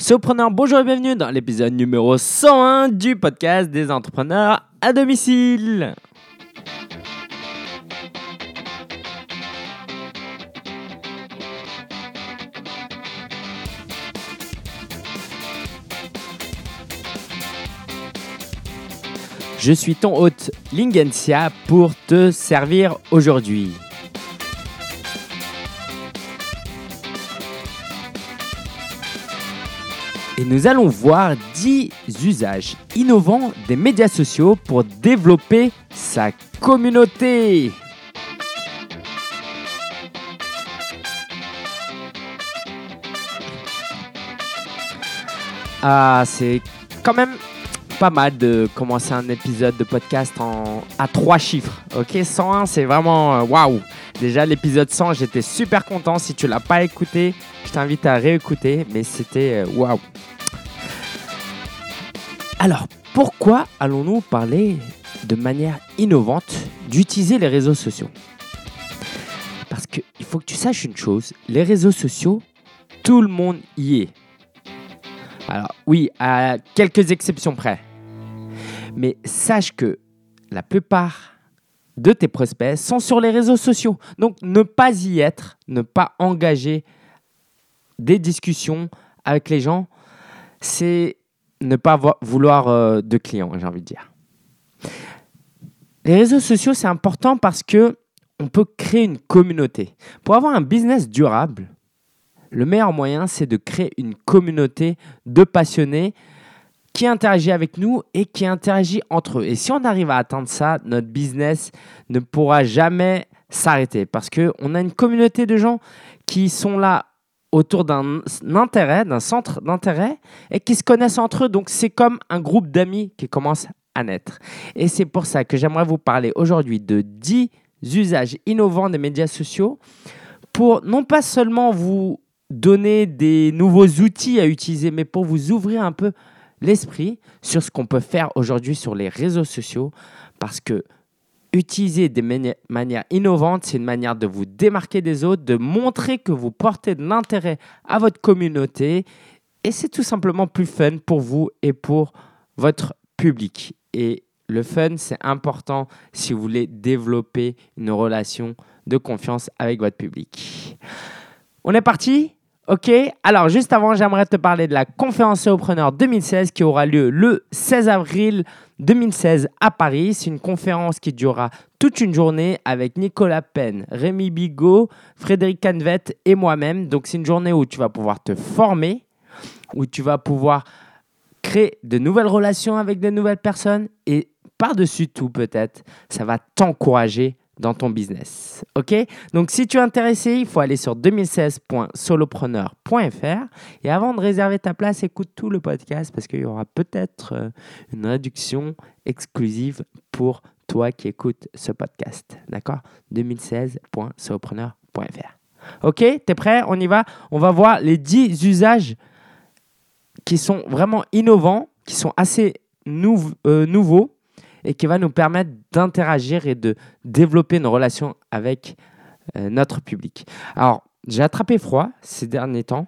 Sopreneur, bonjour et bienvenue dans l'épisode numéro 101 du podcast des entrepreneurs à domicile. Je suis ton hôte Lingensia pour te servir aujourd'hui. Et nous allons voir 10 usages innovants des médias sociaux pour développer sa communauté. Ah, c'est quand même pas mal de commencer un épisode de podcast en, à trois chiffres. Ok, 101, c'est vraiment euh, waouh. Déjà, l'épisode 100, j'étais super content. Si tu l'as pas écouté, je t'invite à réécouter, mais c'était euh, waouh. Alors, pourquoi allons-nous parler de manière innovante d'utiliser les réseaux sociaux? Parce qu'il faut que tu saches une chose, les réseaux sociaux, tout le monde y est. Alors oui, à quelques exceptions près. Mais sache que la plupart de tes prospects sont sur les réseaux sociaux. Donc ne pas y être, ne pas engager des discussions avec les gens, c'est ne pas vouloir euh, de clients, j'ai envie de dire. Les réseaux sociaux, c'est important parce que on peut créer une communauté. Pour avoir un business durable, le meilleur moyen, c'est de créer une communauté de passionnés qui interagit avec nous et qui interagit entre eux. Et si on arrive à atteindre ça, notre business ne pourra jamais s'arrêter parce qu'on a une communauté de gens qui sont là autour d'un intérêt, d'un centre d'intérêt et qui se connaissent entre eux. Donc c'est comme un groupe d'amis qui commence à naître. Et c'est pour ça que j'aimerais vous parler aujourd'hui de 10 usages innovants des médias sociaux pour non pas seulement vous donner des nouveaux outils à utiliser, mais pour vous ouvrir un peu l'esprit sur ce qu'on peut faire aujourd'hui sur les réseaux sociaux parce que utiliser des manières innovantes, c'est une manière de vous démarquer des autres, de montrer que vous portez de l'intérêt à votre communauté et c'est tout simplement plus fun pour vous et pour votre public. Et le fun, c'est important si vous voulez développer une relation de confiance avec votre public. On est parti? Ok, alors juste avant, j'aimerais te parler de la conférence Preneur 2016 qui aura lieu le 16 avril 2016 à Paris. C'est une conférence qui durera toute une journée avec Nicolas Penn, Rémi Bigot, Frédéric Canvet et moi-même. Donc c'est une journée où tu vas pouvoir te former, où tu vas pouvoir créer de nouvelles relations avec de nouvelles personnes et par-dessus tout peut-être, ça va t'encourager dans ton business. OK? Donc, si tu es intéressé, il faut aller sur 2016.solopreneur.fr. Et avant de réserver ta place, écoute tout le podcast parce qu'il y aura peut-être euh, une réduction exclusive pour toi qui écoutes ce podcast. D'accord? 2016.solopreneur.fr. OK? Tu es prêt? On y va? On va voir les 10 usages qui sont vraiment innovants, qui sont assez euh, nouveaux et qui va nous permettre d'interagir et de développer une relation avec euh, notre public. Alors, j'ai attrapé froid ces derniers temps.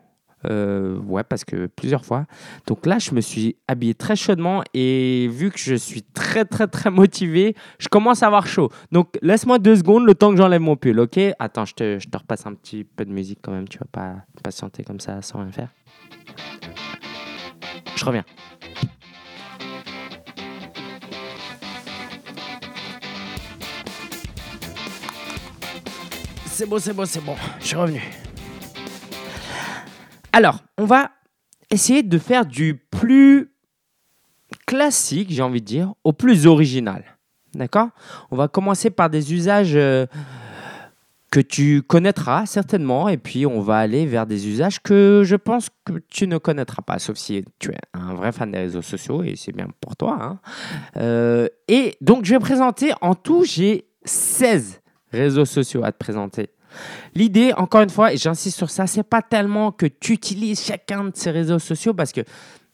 Euh, ouais, parce que plusieurs fois. Donc là, je me suis habillé très chaudement et vu que je suis très, très, très motivé, je commence à avoir chaud. Donc laisse-moi deux secondes le temps que j'enlève mon pull, ok? Attends, je te, je te repasse un petit peu de musique quand même. Tu vas pas patienter comme ça sans rien faire. Je reviens. C'est bon, c'est bon, c'est bon. Je suis revenu. Alors, on va essayer de faire du plus classique, j'ai envie de dire, au plus original. D'accord? On va commencer par des usages euh, que tu connaîtras certainement, et puis on va aller vers des usages que je pense que tu ne connaîtras pas, sauf si tu es un vrai fan des réseaux sociaux, et c'est bien pour toi. Hein. Euh, et donc, je vais présenter, en tout, j'ai 16 réseaux sociaux à te présenter. L'idée, encore une fois, et j'insiste sur ça, c'est pas tellement que tu utilises chacun de ces réseaux sociaux parce que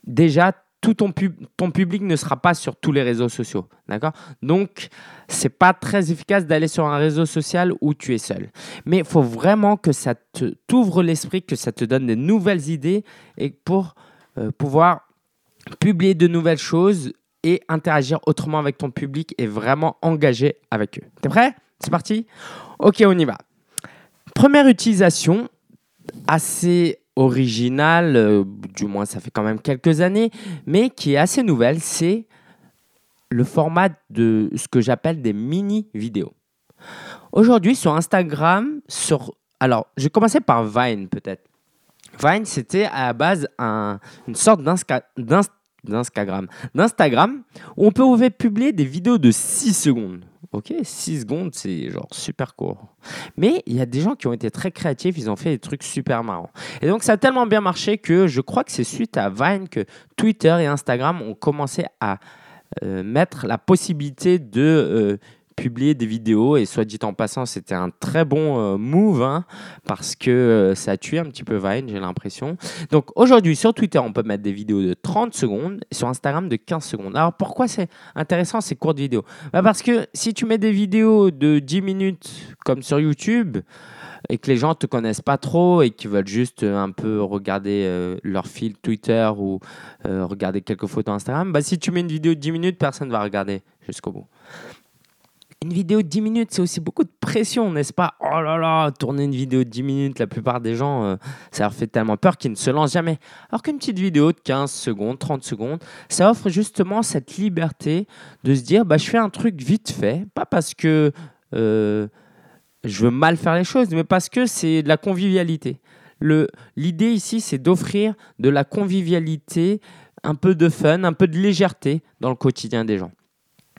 déjà, tout ton, ton public ne sera pas sur tous les réseaux sociaux. D'accord? Donc, c'est pas très efficace d'aller sur un réseau social où tu es seul. Mais il faut vraiment que ça t'ouvre l'esprit, que ça te donne de nouvelles idées et pour euh, pouvoir publier de nouvelles choses et interagir autrement avec ton public et vraiment engager avec eux. T'es prêt? C'est parti Ok, on y va. Première utilisation assez originale, euh, du moins ça fait quand même quelques années, mais qui est assez nouvelle, c'est le format de ce que j'appelle des mini-vidéos. Aujourd'hui, sur Instagram, alors je vais par Vine peut-être. Vine, c'était à la base un, une sorte d'Instagram. D'Instagram, on pouvait publier des vidéos de 6 secondes. Ok, 6 secondes, c'est genre super court. Mais il y a des gens qui ont été très créatifs, ils ont fait des trucs super marrants. Et donc ça a tellement bien marché que je crois que c'est suite à Vine que Twitter et Instagram ont commencé à euh, mettre la possibilité de euh, publier des vidéos. Et soit dit en passant c'était un très bon euh, move hein, parce que ça a tué un petit peu Vine j'ai l'impression. Donc aujourd'hui sur Twitter on peut mettre des vidéos de 30 secondes sur Instagram de 15 secondes. Alors pourquoi c'est intéressant ces courtes vidéos? Bah Parce que si tu mets des vidéos de 10 minutes comme sur YouTube et que les gens ne te connaissent pas trop et qui veulent juste euh, un peu regarder euh, leur fil Twitter ou euh, regarder quelques photos Instagram, bah, si tu mets une vidéo de 10 minutes, personne ne va regarder jusqu'au bout. Une vidéo de 10 minutes, c'est aussi beaucoup de pression, n'est-ce pas? Oh là là, tourner une vidéo de 10 minutes, la plupart des gens, ça leur fait tellement peur qu'ils ne se lancent jamais. Alors qu'une petite vidéo de 15 secondes, 30 secondes, ça offre justement cette liberté de se dire, bah, je fais un truc vite fait, pas parce que je veux mal faire les choses, mais parce que c'est de la convivialité. L'idée ici, c'est d'offrir de la convivialité, un peu de fun, un peu de légèreté dans le quotidien des gens.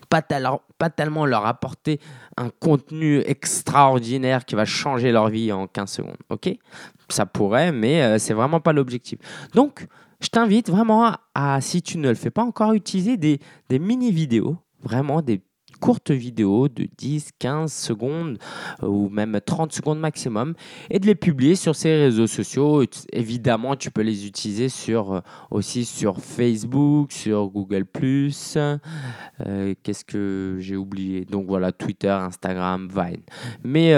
Pas, tellement leur apporter un contenu extraordinaire qui va changer leur vie en 15 secondes. Ok? Ça pourrait, mais euh, c'est vraiment pas l'objectif. Donc, je t'invite vraiment à, si tu ne le fais pas encore, utiliser des, des mini-vidéos, vraiment des courtes vidéos de 10, 15 secondes euh, ou même 30 secondes maximum et de les publier sur ces réseaux sociaux. Évidemment, tu peux les utiliser sur, euh, aussi sur Facebook, sur Google ⁇ euh, Qu'est-ce que j'ai oublié? Donc voilà, Twitter, Instagram, Vine. Mais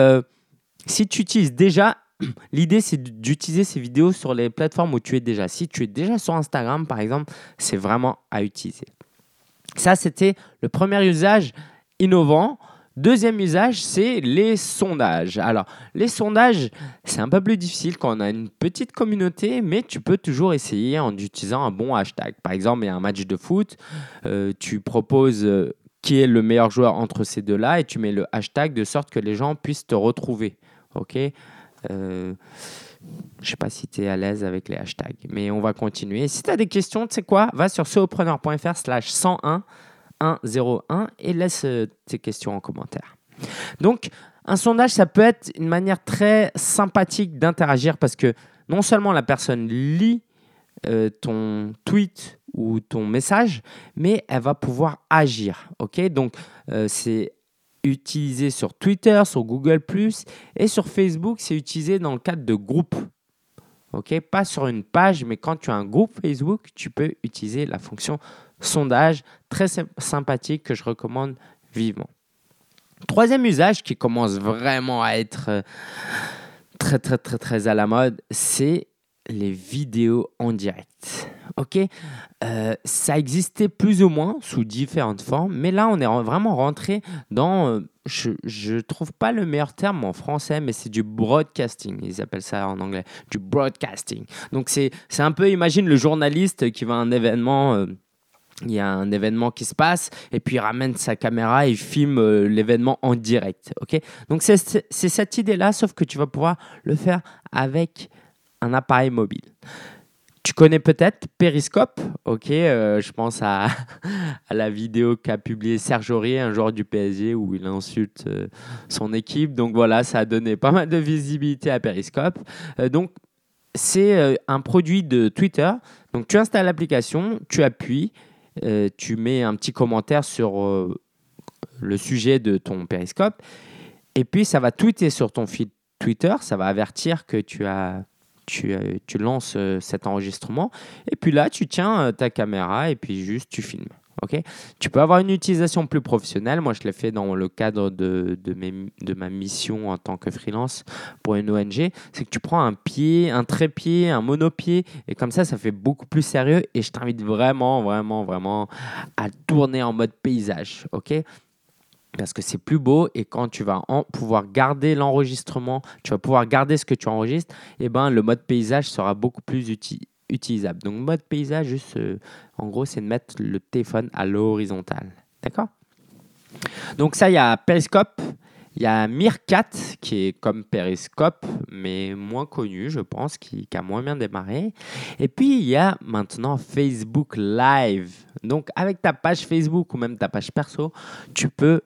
si tu utilises déjà L'idée, c'est d'utiliser ces vidéos sur les plateformes où tu es déjà. Si tu es déjà sur Instagram, par exemple, c'est vraiment à utiliser. Ça, c'était le premier usage innovant. Deuxième usage, c'est les sondages. Alors, les sondages, c'est un peu plus difficile quand on a une petite communauté, mais tu peux toujours essayer en utilisant un bon hashtag. Par exemple, il y a un match de foot, euh, tu proposes euh, qui est le meilleur joueur entre ces deux-là et tu mets le hashtag de sorte que les gens puissent te retrouver. OK? Euh, Je sais pas si tu es à l'aise avec les hashtags, mais on va continuer. Si tu as des questions, tu sais quoi Va sur solopreneur.fr slash 101 101 et laisse euh, tes questions en commentaire. Donc, un sondage, ça peut être une manière très sympathique d'interagir parce que non seulement la personne lit euh, ton tweet ou ton message, mais elle va pouvoir agir. Ok, donc euh, c'est utilisé sur Twitter, sur Google et sur Facebook, c'est utilisé dans le cadre de groupes. Ok, pas sur une page, mais quand tu as un groupe Facebook, tu peux utiliser la fonction sondage très sympathique que je recommande vivement. Troisième usage qui commence vraiment à être euh, très très très très à la mode, c'est les vidéos en direct. Ok, euh, ça existait plus ou moins sous différentes formes, mais là on est vraiment rentré dans, euh, je ne trouve pas le meilleur terme en français, mais c'est du broadcasting. Ils appellent ça en anglais du broadcasting. Donc c'est un peu, imagine le journaliste qui va à un événement il y a un événement qui se passe et puis il ramène sa caméra et il filme euh, l'événement en direct. ok? Donc c'est cette idée-là, sauf que tu vas pouvoir le faire avec un appareil mobile. Tu connais peut-être Periscope, ok euh, Je pense à, la vidéo qu'a publiée Serge Aurier, un joueur du PSG, où il insulte euh, son équipe. Donc voilà, ça a donné pas mal de visibilité à Periscope. donc c'est un produit de Twitter. Donc tu installes l'application, tu appuies, euh, tu mets un petit commentaire sur euh, le sujet de ton périscope, et puis ça va tweeter sur ton feed Twitter, ça va avertir que tu as tu, tu lances euh, cet enregistrement, et puis là tu tiens ta caméra et puis juste tu filmes. ok? Tu peux avoir une utilisation plus professionnelle. Moi, je l'ai fait dans le cadre de, de, mes, de, ma mission en tant que freelance pour une ONG. C'est que tu prends un pied, un trépied, un monopied, et comme ça, ça fait beaucoup plus sérieux. Et je t'invite vraiment, vraiment, vraiment à tourner en mode paysage, ok? Parce que c'est plus beau et quand tu vas pouvoir garder l'enregistrement, tu vas pouvoir garder ce que tu enregistres, eh ben le mode paysage sera beaucoup plus utilisable. Donc mode paysage, juste euh, en gros, c'est de mettre le téléphone à l'horizontale. D'accord? Donc ça, il y a Periscope, il y a Meerkat qui est comme Periscope, mais moins connu, je pense, qui, a moins bien démarré. Et puis il y a maintenant Facebook Live. Donc avec ta page Facebook ou même ta page perso, tu peux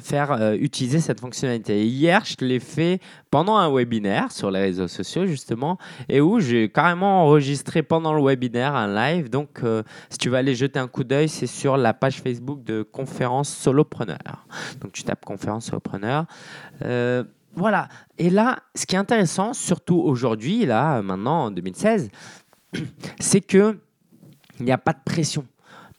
faire euh, utiliser cette fonctionnalité. Hier, je l'ai fait pendant un webinaire sur les réseaux sociaux justement, et où j'ai carrément enregistré pendant le webinaire un live. Donc, euh, si tu vas aller jeter un coup d'œil, c'est sur la page Facebook de conférence solopreneur. Donc, tu tapes conférence solopreneur. Euh, voilà. Et là, ce qui est intéressant, surtout aujourd'hui, là, maintenant en 2016, c'est que il n'y a pas de pression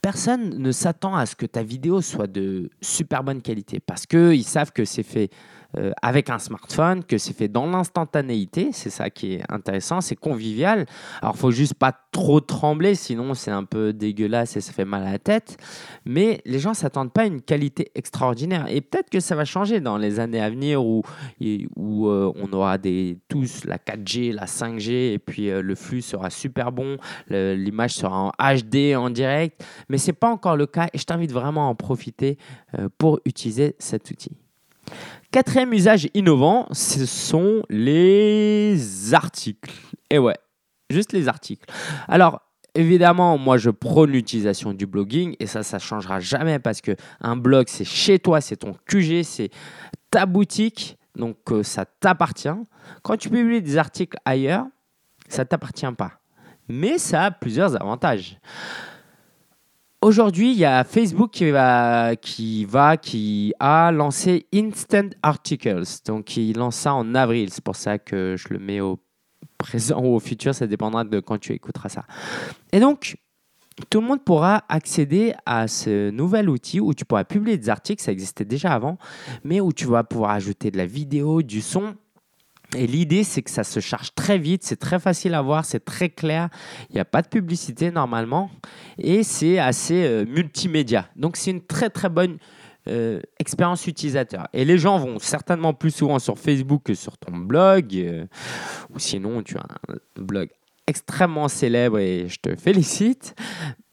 personne ne s'attend à ce que ta vidéo soit de super bonne qualité parce qu'ils savent que c'est fait euh, avec un smartphone, que c'est fait dans l'instantanéité. C'est ça qui est intéressant, c'est convivial. Alors, faut juste pas trop trembler, sinon c'est un peu dégueulasse et ça fait mal à la tête. Mais les gens s'attendent pas à une qualité extraordinaire. Et peut-être que ça va changer dans les années à venir où, euh, on aura tous la 4G, la 5G, et puis euh, le flux sera super bon, l'image sera en HD, en direct. Mais c'est pas encore le cas et je t'invite vraiment à en profiter pour utiliser cet outil. Quatrième usage innovant, ce sont les articles. Et ouais, juste les articles. Alors, évidemment, moi, je prône l'utilisation du blogging et ça, ça ne changera jamais parce que un blog, c'est chez toi, c'est ton QG, c'est ta boutique, donc euh, ça t'appartient. Quand tu publies des articles ailleurs, ça ne t'appartient pas. Mais ça a plusieurs avantages. Aujourd'hui, il y a Facebook qui va, qui va, qui a lancé Instant Articles. Donc, il lance ça en avril. C'est pour ça que je le mets au présent ou au futur. Ça dépendra de quand tu écouteras ça. Et donc, tout le monde pourra accéder à ce nouvel outil où tu pourras publier des articles. Ça existait déjà avant, mais où tu vas pouvoir ajouter de la vidéo, du son et l'idée, c'est que ça se charge très vite, c'est très facile à voir, c'est très clair. Il n'y a pas de publicité normalement et c'est assez euh, multimédia. Donc, c'est une très très bonne euh, expérience utilisateur. Et les gens vont certainement plus souvent sur Facebook que sur ton blog. Euh, ou sinon, tu as un blog extrêmement célèbre et je te félicite.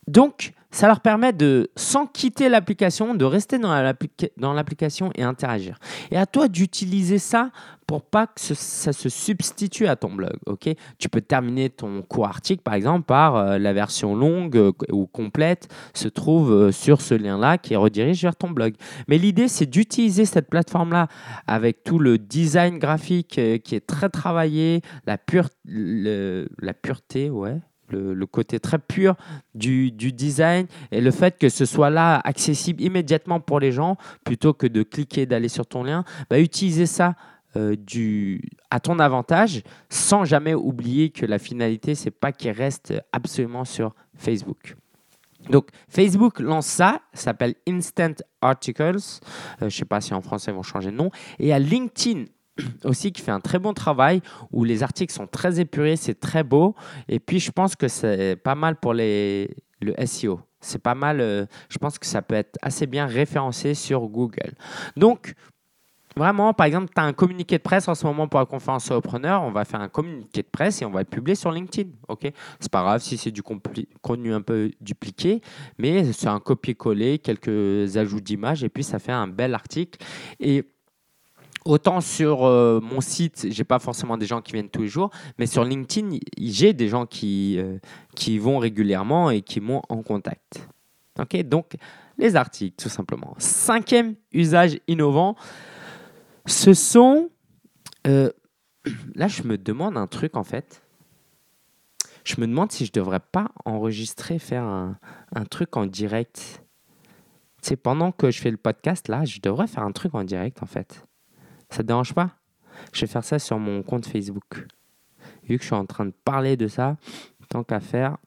Donc, ça leur permet de, sans quitter l'application, de rester dans l'application et interagir. Et à toi d'utiliser ça pour pas que ça se substitue à ton blog. ok? Tu peux terminer ton court article, par exemple, par euh, la version longue euh, ou complète se trouve euh, sur ce lien-là qui redirige vers ton blog. Mais l'idée, c'est d'utiliser cette plateforme-là avec tout le design graphique qui est très travaillé, la, pure, la pureté, ouais, le, côté très pur du, design et le fait que ce soit là accessible immédiatement pour les gens plutôt que de cliquer, d'aller sur ton lien, bah, utiliser ça euh, à ton avantage sans jamais oublier que la finalité, c'est pas qu'il reste absolument sur Facebook. Donc Facebook lance ça, ça s'appelle Instant Articles. Euh, je ne sais pas si en français ils vont changer de nom. Et a LinkedIn aussi qui fait un très bon travail où les articles sont très épurés, c'est très beau. Et puis je pense que c'est pas mal pour les, le SEO. C'est pas mal, euh, je pense que ça peut être assez bien référencé sur Google. Donc, Vraiment, par exemple, tu as un communiqué de presse en ce moment pour la conférence solopreneur, on va faire un communiqué de presse et on va le publier sur LinkedIn. Ok, c'est pas grave si c'est du contenu un peu dupliqué, mais c'est un copier-coller, quelques ajouts d'images et puis ça fait un bel article. Et Autant sur euh, mon site, j'ai pas forcément des gens qui viennent tous les jours, mais sur LinkedIn, j'ai des gens qui, euh, qui vont régulièrement et qui m'ont en contact. Ok, donc les articles, tout simplement. Cinquième usage innovant, ce sont. Euh, là, je me demande un truc en fait. Je me demande si je devrais pas enregistrer, faire un, un truc en direct. C'est pendant que je fais le podcast, là, je devrais faire un truc en direct en fait. Ça te dérange pas? Je vais faire ça sur mon compte Facebook. Vu que je suis en train de parler de ça, tant qu'à faire.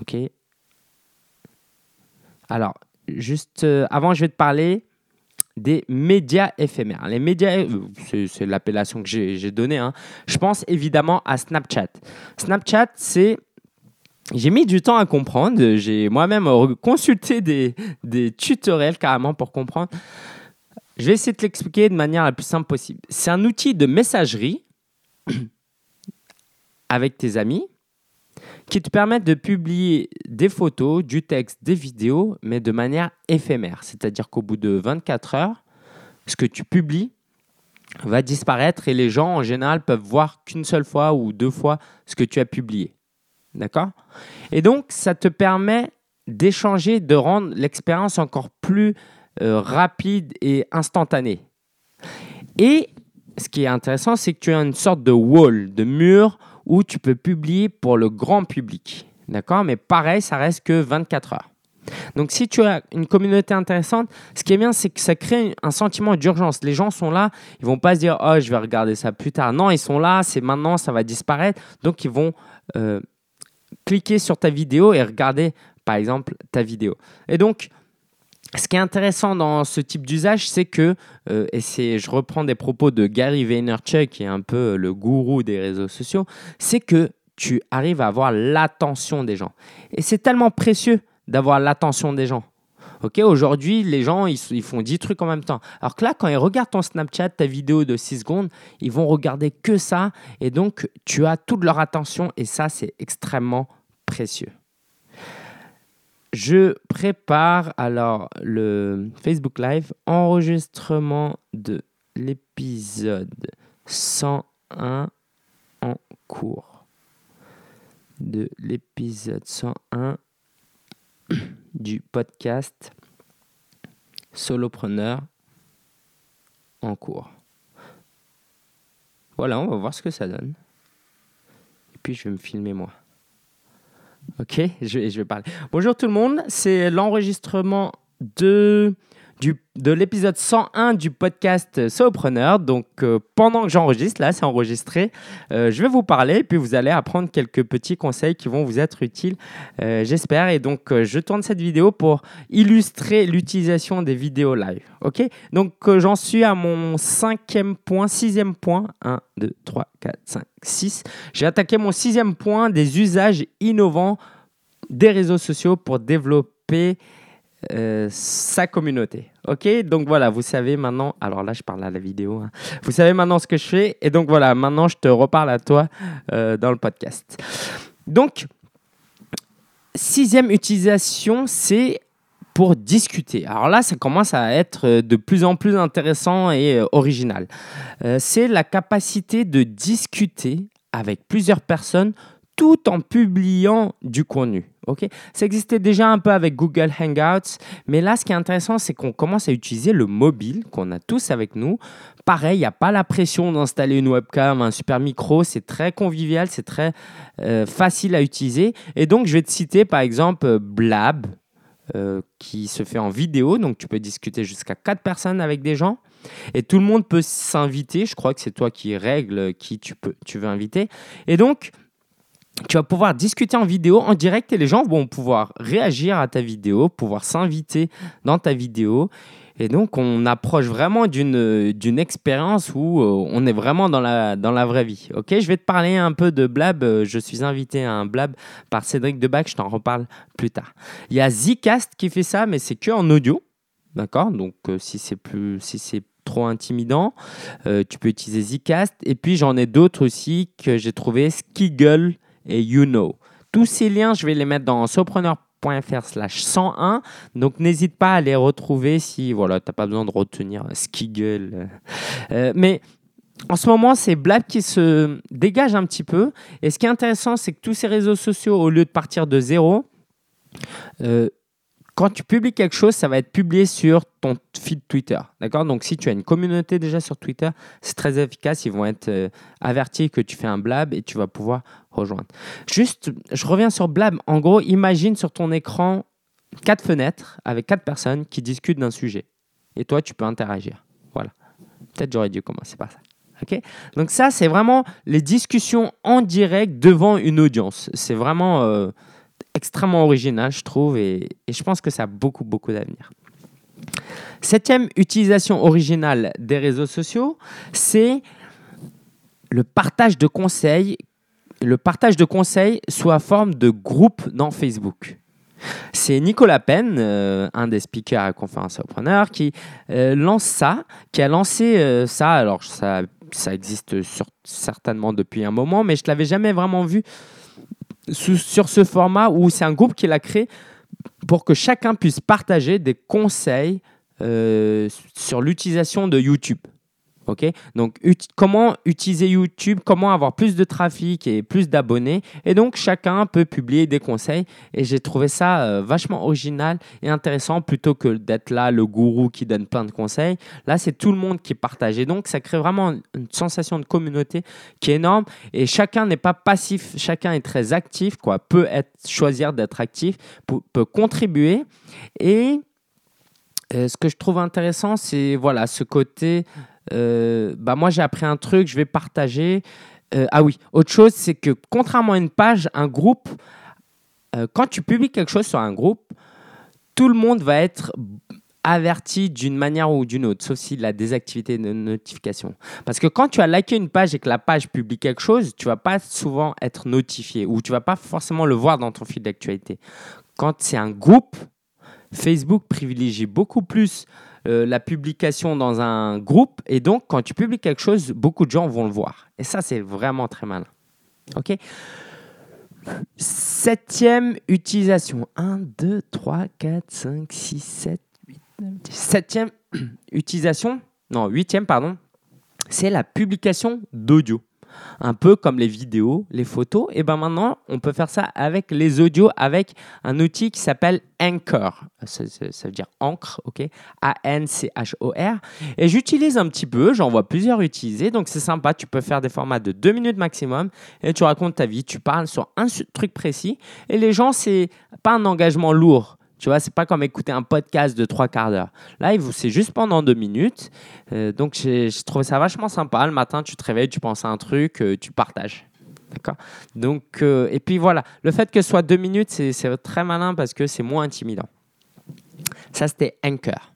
Ok. Alors, juste euh, avant, je vais te parler des médias éphémères. Les médias, c'est l'appellation que j'ai donnée. Hein. Je pense évidemment à Snapchat. Snapchat, c'est j'ai mis du temps à comprendre. J'ai moi-même consulté des, des, tutoriels carrément pour comprendre. Je vais essayer de l'expliquer de manière la plus simple possible. C'est un outil de messagerie avec tes amis qui te permet de publier des photos, du texte, des vidéos, mais de manière éphémère. C'est-à-dire qu'au bout de 24 heures, ce que tu publies va disparaître et les gens en général peuvent voir qu'une seule fois ou deux fois ce que tu as publié. D'accord? Et donc, ça te permet d'échanger, de rendre l'expérience encore plus euh, rapide et instantanée. Et ce qui est intéressant, c'est que tu as une sorte de wall, de mur où tu peux publier pour le grand public. D'accord? Mais pareil, ça reste que 24 heures. Donc, si tu as une communauté intéressante, ce qui est bien, c'est que ça crée un sentiment d'urgence. Les gens sont là, ils vont pas se dire Oh, je vais regarder ça plus tard. Non, ils sont là, c'est maintenant, ça va disparaître. Donc, ils vont euh, cliquer sur ta vidéo et regarder, par exemple, ta vidéo. Et donc, ce qui est intéressant dans ce type d'usage, c'est que, euh, et c'est, je reprends des propos de Gary Vaynerchuk, qui est un peu le gourou des réseaux sociaux, c'est que tu arrives à avoir l'attention des gens. Et c'est tellement précieux d'avoir l'attention des gens. Ok, aujourd'hui, les gens, ils, ils, font 10 trucs en même temps. Alors que là, quand ils regardent ton Snapchat, ta vidéo de 6 secondes, ils vont regarder que ça. Et donc, tu as toute leur attention. Et ça, c'est extrêmement précieux. Je prépare alors le Facebook Live, enregistrement de l'épisode 101 en cours. De l'épisode 101 du podcast Solopreneur en cours. Voilà, on va voir ce que ça donne. Et puis je vais me filmer moi. Ok, je vais, je vais parler. Bonjour tout le monde, c'est l'enregistrement de de l'épisode 101 du podcast Solopreneur. Donc, euh, pendant que j'enregistre, là, c'est enregistré, euh, je vais vous parler, puis vous allez apprendre quelques petits conseils qui vont vous être utiles, euh, j'espère. Et donc, je tourne cette vidéo pour illustrer l'utilisation des vidéos live. OK? Donc, j'en suis à mon cinquième point, sixième point. 1, 2, 3, 4, 5, 6. J'ai attaqué mon sixième point des usages innovants des réseaux sociaux pour développer euh, sa communauté. Ok, donc voilà, vous savez maintenant. Alors là, je parle à la vidéo. Hein. Vous savez maintenant ce que je fais. Et donc voilà, maintenant, je te reparle à toi euh, dans le podcast. Donc, sixième utilisation, c'est pour discuter. Alors là, ça commence à être de plus en plus intéressant et euh, original. c'est la capacité de discuter avec plusieurs personnes tout en publiant du contenu. ok? Ça existait déjà un peu avec Google Hangouts, mais là, ce qui est intéressant, c'est qu'on commence à utiliser le mobile qu'on a tous avec nous. Pareil, il n'y a pas la pression d'installer une webcam, un super micro, c'est très convivial, c'est très euh, facile à utiliser. Et donc, je vais te citer par exemple Blab, euh, qui se fait en vidéo, donc tu peux discuter jusqu'à 4 personnes avec des gens. Et tout le monde peut s'inviter. Je crois que c'est toi qui règle qui tu, peux, tu veux inviter. Et donc, tu vas pouvoir discuter en vidéo, en direct, et les gens vont pouvoir réagir à ta vidéo, pouvoir s'inviter dans ta vidéo. Et donc, on approche vraiment d'une, expérience où euh, on est vraiment dans la, dans la vraie vie. Ok, je vais te parler un peu de Blab. Je suis invité à un Blab par Cédric Debac. Je t'en reparle plus tard. Il y a Zcast qui fait ça, mais c'est que en audio. D'accord? Donc, euh, si c'est plus, si c'est trop intimidant, euh, tu peux utiliser Zcast. Et puis, j'en ai d'autres aussi que j'ai trouvé Skiggle et You Know. Tous ces liens, je vais les mettre dans sopreneur.fr slash 101. Donc, n'hésite pas à les retrouver si voilà, tu n'as pas besoin de retenir Skiggle. Euh, mais en ce moment, c'est Blab qui se dégage un petit peu. Et ce qui est intéressant, c'est que tous ces réseaux sociaux, au lieu de partir de zéro, euh, quand tu publies quelque chose, ça va être publié sur ton feed Twitter. D'accord? Donc, si tu as une communauté déjà sur Twitter, c'est très efficace. Ils vont être euh, avertis que tu fais un blab et tu vas pouvoir rejoindre. Juste, je reviens sur blab. En gros, imagine sur ton écran quatre fenêtres avec quatre personnes qui discutent d'un sujet. Et toi, tu peux interagir. Voilà. Peut-être j'aurais dû commencer par ça. Ok? Donc, ça, c'est vraiment les discussions en direct devant une audience. C'est vraiment. Euh, extrêmement original, je trouve, et, je pense que ça a beaucoup, beaucoup d'avenir. Septième utilisation originale des réseaux sociaux, c'est le partage de conseils, le partage de conseils sous la forme de groupes dans Facebook. C'est Nicolas Penn, euh, un des speakers à conférence entrepreneur, qui euh, lance ça, qui a lancé euh, ça. Alors, ça, ça existe certainement depuis un moment, mais je ne l'avais jamais vraiment vu sur ce format où c'est un groupe qui l'a créé pour que chacun puisse partager des conseils sur l'utilisation de YouTube. Ok, donc comment utiliser YouTube, comment avoir plus de trafic et plus d'abonnés? Et donc chacun peut publier des conseils. Et j'ai trouvé ça euh, vachement original et intéressant plutôt que d'être là le gourou qui donne plein de conseils. Là, c'est tout le monde qui partage. Et donc ça crée vraiment une sensation de communauté qui est énorme. Et chacun n'est pas passif, chacun est très actif, quoi. Peut choisir d'être actif, peut, contribuer. Et euh, ce que je trouve intéressant, c'est voilà ce côté bah moi j'ai appris un truc, je vais partager. Euh, ah oui, autre chose, c'est que contrairement à une page, un groupe, euh, quand tu publies quelque chose sur un groupe, tout le monde va être averti d'une manière ou d'une autre, sauf s'il a des activités de notification. Parce que quand tu as liké une page et que la page publie quelque chose, tu vas pas souvent être notifié ou tu vas pas forcément le voir dans ton fil d'actualité. Quand c'est un groupe, Facebook privilégie beaucoup plus euh, la publication dans un groupe. Et donc, quand tu publies quelque chose, beaucoup de gens vont le voir. Et ça, c'est vraiment très malin. OK Septième utilisation. 1, 2, 3, 4, 5, 6, 7, 8, 9, 10. Septième utilisation, non, huitième, pardon, c'est la publication d'audio un peu comme les vidéos, les photos. Et ben maintenant, on peut faire ça avec les audios, avec un outil qui s'appelle Anchor. Ça, veut dire encre, ok? A-N-C-H-O-R. Et j'utilise un petit peu, j'en vois plusieurs utiliser. Donc c'est sympa, tu peux faire des formats de deux minutes maximum et tu racontes ta vie, tu parles sur un truc précis. Et les gens, c'est pas un engagement lourd. Tu vois, c'est pas comme écouter un podcast de trois quarts d'heure. Là, c'est juste pendant deux minutes. Euh, donc, j'ai trouvé ça vachement sympa. Le matin, tu te réveilles, tu penses à un truc, euh, tu partages. D'accord? Donc, euh, et puis voilà, le fait que ce soit deux minutes, c'est très malin parce que c'est moins intimidant. Ça, c'était Anchor.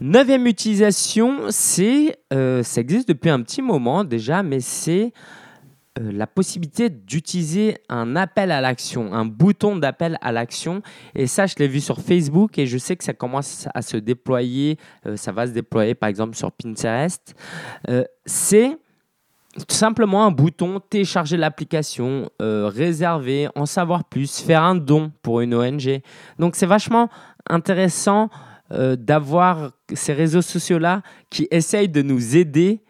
Neuvième utilisation, c'est, ça existe depuis un petit moment déjà, mais c'est euh, la possibilité d'utiliser un appel à l'action, un bouton d'appel à l'action. Et ça, je l'ai vu sur Facebook et je sais que ça commence à se déployer. Euh, ça va se déployer par exemple sur Pinterest. Euh, c'est tout simplement un bouton, télécharger l'application, réserver, en savoir plus, faire un don pour une ONG. Donc c'est vachement intéressant d'avoir ces réseaux sociaux-là qui essayent de nous aider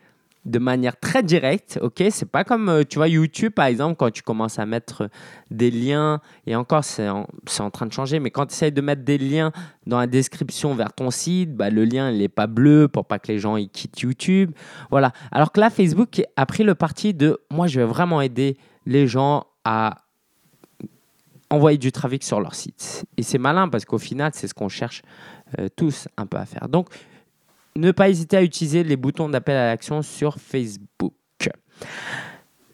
de manière très directe, ok? C'est pas comme, euh, tu vois, YouTube, par exemple, quand tu commences à mettre des liens, et encore, c'est en, en, train de changer, mais quand tu essayes de mettre des liens dans la description vers ton site, bah, le lien, il n'est pas bleu pour pas que les gens ils quittent YouTube. Voilà. Alors que là, Facebook a pris le parti de, moi, je vais vraiment aider les gens à envoyer du trafic sur leur site. Et c'est malin parce qu'au final, c'est ce qu'on cherche euh, tous un peu à faire. Donc, ne pas hésiter à utiliser les boutons d'appel à l'action sur Facebook.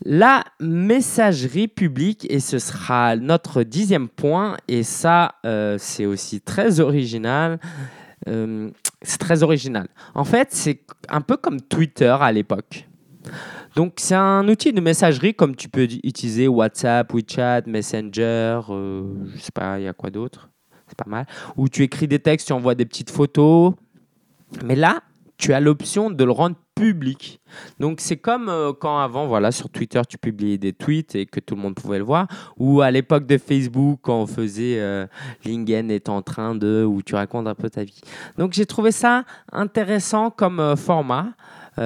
La messagerie publique, et ce sera notre dixième point, et ça, euh, c'est aussi très original. Euh, c'est très original. En fait, c'est un peu comme Twitter à l'époque. Donc, c'est un outil de messagerie comme tu peux utiliser WhatsApp, WeChat, Messenger, euh, je sais pas, il y a quoi d'autre? C'est pas mal. Où tu écris des textes, tu envoies des petites photos, mais là, tu as l'option de le rendre public. Donc c'est comme euh, quand avant, voilà, sur Twitter, tu publiais des tweets et que tout le monde pouvait le voir, ou à l'époque de Facebook, quand on faisait euh, Lingen est en train de, où tu racontes un peu ta vie. Donc j'ai trouvé ça intéressant comme euh, format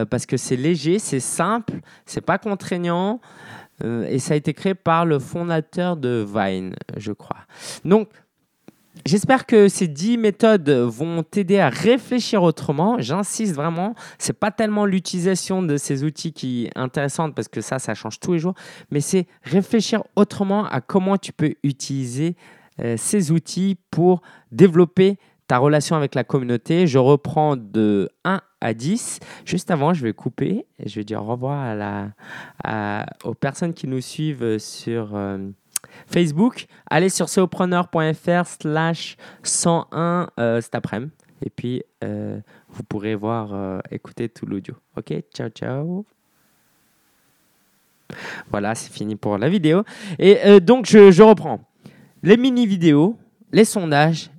parce que c'est léger, c'est simple, c'est pas contraignant. et ça a été créé par le fondateur de Vine, je crois. Donc, J'espère que ces 10 méthodes vont t'aider à réfléchir autrement. J'insiste vraiment, c'est pas tellement l'utilisation de ces outils qui est intéressante parce que ça, ça change tous les jours, mais c'est réfléchir autrement à comment tu peux utiliser euh, ces outils pour développer ta relation avec la communauté. Je reprends de 1 à 10. Juste avant, je vais couper et je vais dire au revoir à la, aux personnes qui nous suivent sur, euh, Facebook, allez sur ceopreneur.fr slash 101 euh, cet après-midi. Et puis, euh, vous pourrez voir, euh, écouter tout l'audio. Ok, ciao, ciao. Voilà, c'est fini pour la vidéo. Et donc, je, je reprends. Les mini-vidéos, les sondages,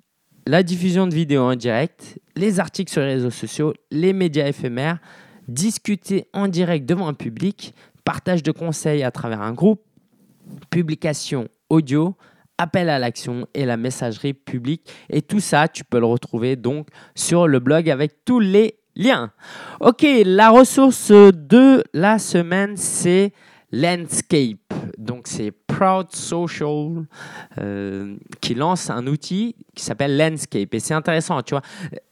la diffusion de vidéos en direct, les articles sur les réseaux sociaux, les médias éphémères, discuter en direct devant un public, partage de conseils à travers un groupe, publication audio, appel à l'action et la messagerie publique. Et tout ça, tu peux le retrouver donc sur le blog avec tous les liens. Ok, la ressource de la semaine, c'est Landscape. Donc c'est Proud Social euh, qui lance un outil qui s'appelle Landscape. Et c'est intéressant, tu vois.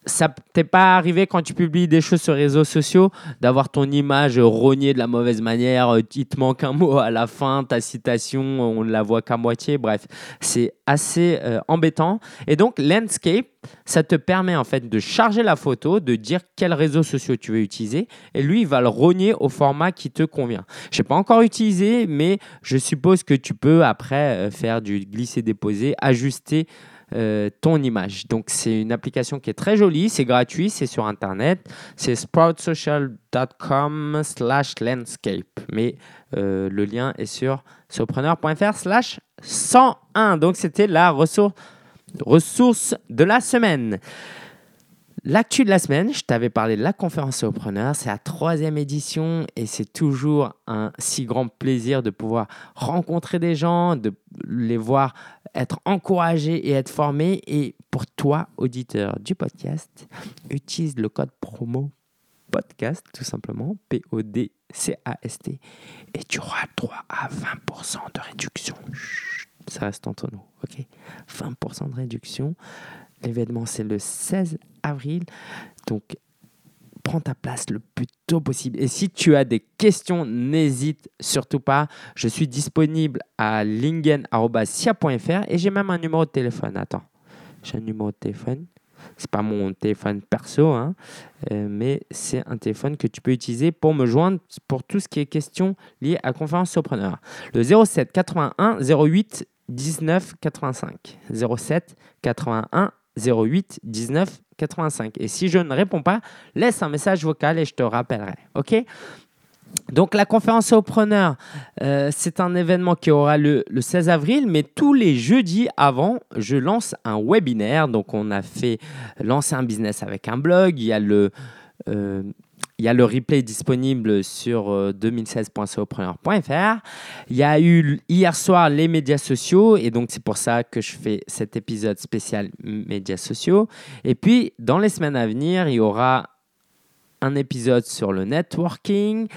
Ça t'est pas arrivé quand tu publies des choses sur les réseaux sociaux d'avoir ton image rognée de la mauvaise manière, euh, il te manque un mot à la fin, ta citation, on ne la voit qu'à moitié. Bref, c'est assez euh, embêtant. Et donc Landscape, ça te permet en fait de charger la photo, de dire quels réseaux sociaux tu veux utiliser, et lui, il va le rogner au format qui te convient. Je n'ai pas encore utilisé, mais je suppose que tu peux après euh, faire du glisser-déposer, ajuster euh, ton image. Donc c'est une application qui est très jolie, c'est gratuit, c'est sur Internet, c'est sproutsocial.com slash landscape. Mais euh, le lien est sur surpreneur.fr slash 101. Donc c'était la ressource ressources de la semaine. L'actu de la semaine, je t'avais parlé de la conférence preneurs, c'est la troisième édition et c'est toujours un si grand plaisir de pouvoir rencontrer des gens, de les voir être encouragés et être formés. Et pour toi, auditeur du podcast, utilise le code promo podcast, tout simplement, P-O-D-C-A-S-T, et tu auras droit à 20% de réduction ça reste entre nous. ok? 20% de réduction. L'événement, c'est le 16 avril. Donc, prends ta place le plus tôt possible. Et si tu as des questions, n'hésite surtout pas. Je suis disponible à lingen.sia.fr et j'ai même un numéro de téléphone. Attends, j'ai un numéro de téléphone. C'est pas mon téléphone perso, hein, euh, mais c'est un téléphone que tu peux utiliser pour me joindre pour tout ce qui est question liée à conférence surpreneur. Le 07 81 08 19 85. 07 81 08 19 85. Et si je ne réponds pas, laisse un message vocal et je te rappellerai. OK? Donc la conférence aux euh, c'est un événement qui aura le, le, 16 avril, mais tous les jeudis avant, je lance un webinaire. Donc on a fait lancer un business avec un blog, il y a le... Euh, il y a le replay disponible sur 2016.sopreneur.fr. Euh, il y a eu hier soir les médias sociaux et donc c'est pour ça que je fais cet épisode spécial médias sociaux. Et puis dans les semaines à venir, il y aura un épisode sur le networking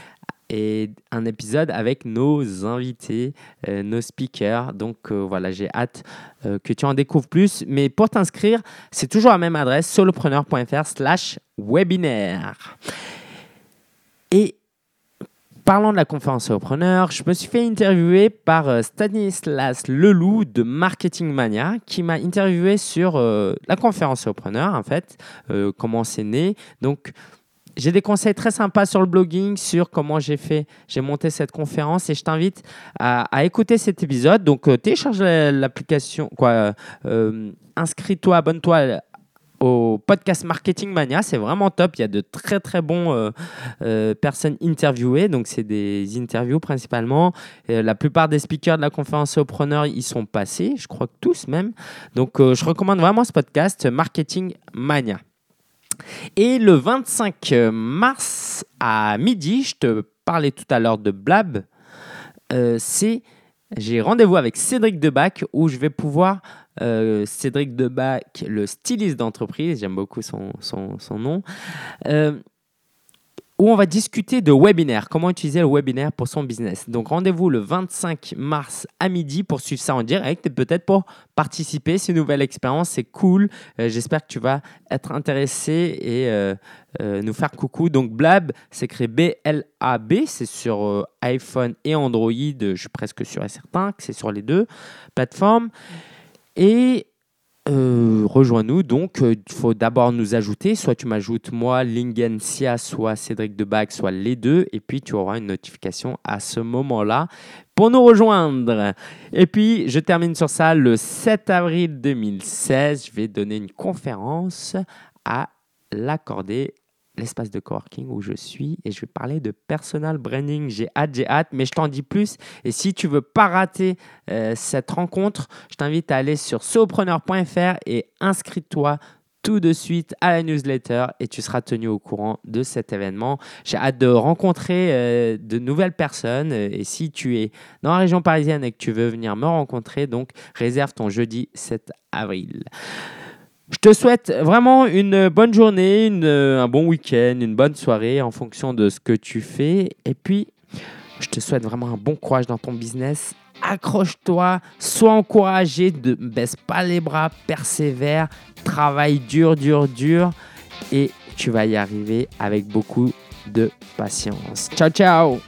et un épisode avec nos invités, euh, nos speakers. Donc euh, voilà, j'ai hâte que tu en découvres plus. Mais pour t'inscrire, c'est toujours la même adresse, solopreneur.fr slash webinaire. Et parlant de la conférence repreneur, je me suis fait interviewer par euh, Stanislas Leloup de Marketing Mania qui m'a interviewé sur euh, la conférence repreneur, en fait, euh, comment c'est né. Donc, j'ai des conseils très sympas sur le blogging, sur comment j'ai fait, j'ai monté cette conférence et je t'invite à, écouter cet épisode. Donc, télécharge l'application, quoi, inscris-toi, abonne-toi au podcast Marketing Mania. C'est vraiment top. Il y a de très très bons euh, euh, personnes interviewées. Donc c'est des interviews principalement. la plupart des speakers de la conférence preneurs ils sont passés. Je crois que tous même. Donc euh, je recommande vraiment ce podcast Marketing Mania. Et le 25 mars à midi, je te parlais tout à l'heure de Blab. c'est j'ai rendez-vous avec Cédric Debac où je vais pouvoir euh, Cédric Debac, le styliste d'entreprise, j'aime beaucoup son, son, son nom, euh, où on va discuter de webinaire, comment utiliser le webinaire pour son business. Donc rendez-vous le 25 mars à midi pour suivre ça en direct et peut-être pour participer. C'est une nouvelle expérience, c'est cool. Euh, j'espère que tu vas être intéressé et nous faire coucou. Donc Blab, c'est créé B-L-A-B, c'est sur iPhone et Android, je suis presque sûr et certain que c'est sur les deux plateformes. Et euh, rejoins-nous. Donc, il faut d'abord nous ajouter. Soit tu m'ajoutes moi, Lingencia, soit Cédric Debac, soit les deux. Et puis, tu auras une notification à ce moment-là pour nous rejoindre. Et puis, je termine sur ça. Le 7 avril 2016, je vais donner une conférence à l'accordé l'espace de coworking où je suis et je vais parler de personal branding. J'ai hâte, j'ai hâte, mais je t'en dis plus. Et si tu veux pas rater euh, cette rencontre, je t'invite à aller sur sopreneur.fr et inscris-toi tout de suite à la newsletter et tu seras tenu au courant de cet événement. J'ai hâte de rencontrer euh, de nouvelles personnes et si tu es dans la région parisienne et que tu veux venir me rencontrer, donc réserve ton jeudi 7 avril. Je te souhaite vraiment une bonne journée, un bon week-end, une bonne soirée en fonction de ce que tu fais. Et puis, je te souhaite vraiment un bon courage dans ton business. Accroche-toi, sois encouragé, ne baisse pas les bras, persévère, travaille dur, dur, dur. Et tu vas y arriver avec beaucoup de patience. Ciao, ciao